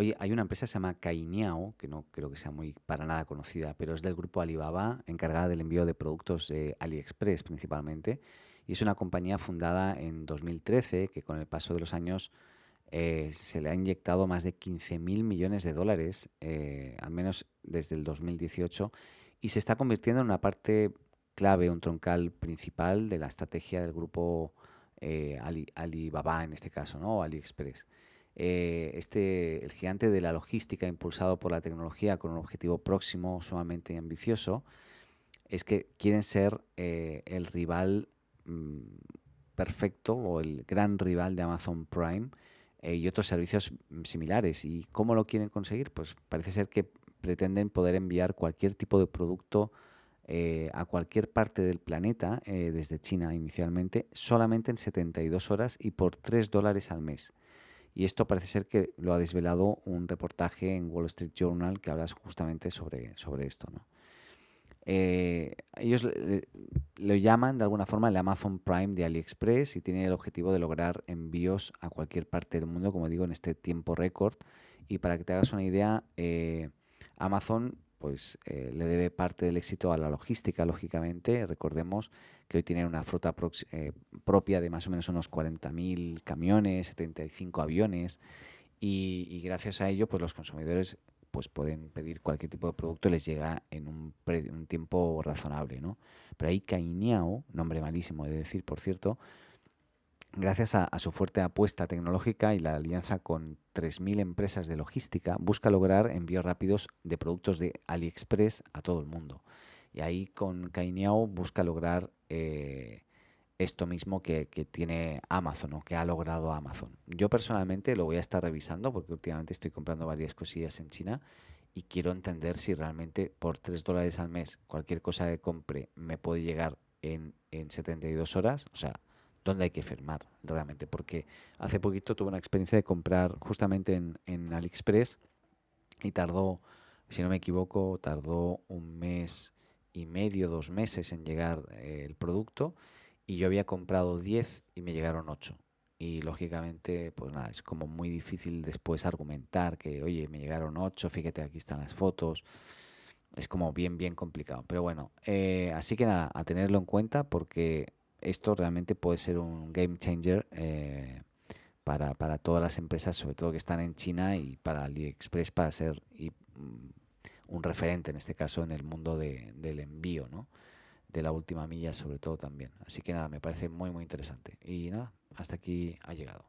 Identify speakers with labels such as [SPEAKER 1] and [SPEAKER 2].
[SPEAKER 1] Oye, hay una empresa que se llama Cainiao, que no creo que sea muy para nada conocida, pero es del grupo Alibaba, encargada del envío de productos de AliExpress principalmente. Y es una compañía fundada en 2013 que con el paso de los años eh, se le ha inyectado más de 15 mil millones de dólares, eh, al menos desde el 2018, y se está convirtiendo en una parte clave, un troncal principal de la estrategia del grupo eh, Alibaba en este caso, ¿no? O AliExpress. Eh, este, el gigante de la logística impulsado por la tecnología con un objetivo próximo sumamente ambicioso, es que quieren ser eh, el rival mm, perfecto o el gran rival de Amazon Prime y otros servicios mm, similares. ¿Y cómo lo quieren conseguir? Pues parece ser que pretenden poder enviar cualquier tipo de producto eh, a cualquier parte del planeta, eh, desde China inicialmente, solamente en 72 horas y por 3 dólares al mes. Y esto parece ser que lo ha desvelado un reportaje en Wall Street Journal que habla justamente sobre, sobre esto. Eh, ellos lo llaman de alguna forma el Amazon Prime de AliExpress y tiene el objetivo de lograr envíos a cualquier parte del mundo, como digo, en este tiempo récord. Y para que te hagas una idea, Amazon pues eh, le debe parte del éxito a la logística, lógicamente. Recordemos que hoy tienen una flota eh, propia de más o menos unos 40.000 camiones, 75 aviones y, gracias a ello pues los consumidores pues pueden pedir cualquier tipo de producto y les llega en un, tiempo razonable. ¿no? Pero ahí Cainiao, nombre malísimo de decir, por cierto, Gracias a, su fuerte apuesta tecnológica y la alianza con 3.000 empresas de logística, busca lograr envíos rápidos de productos de AliExpress a todo el mundo. Y ahí con Cainiao busca lograr eh, esto mismo que, tiene Amazon o que ha logrado Amazon. Yo personalmente lo voy a estar revisando porque últimamente estoy comprando varias cosillas en China y quiero entender si realmente por 3 dólares al mes cualquier cosa que compre me puede llegar en, en 72 horas. O sea, dónde hay que firmar realmente, porque hace poquito tuve una experiencia de comprar justamente en, en AliExpress y tardó, si no me equivoco, tardó un mes y medio, dos meses en llegar eh, el producto y yo había comprado 10 y me llegaron 8. Y lógicamente, pues nada, es como muy difícil después argumentar que, oye, me llegaron 8, fíjate, aquí están las fotos. Es como bien, bien complicado. Pero bueno, eh, así que nada, a tenerlo en cuenta porque esto realmente puede ser un game changer eh, para, todas las empresas, sobre todo que están en China y para AliExpress para ser mm, un referente en este caso en el mundo del envío, ¿no? de la última milla sobre todo también. Así que nada, me parece muy muy interesante. Y nada, hasta aquí ha llegado.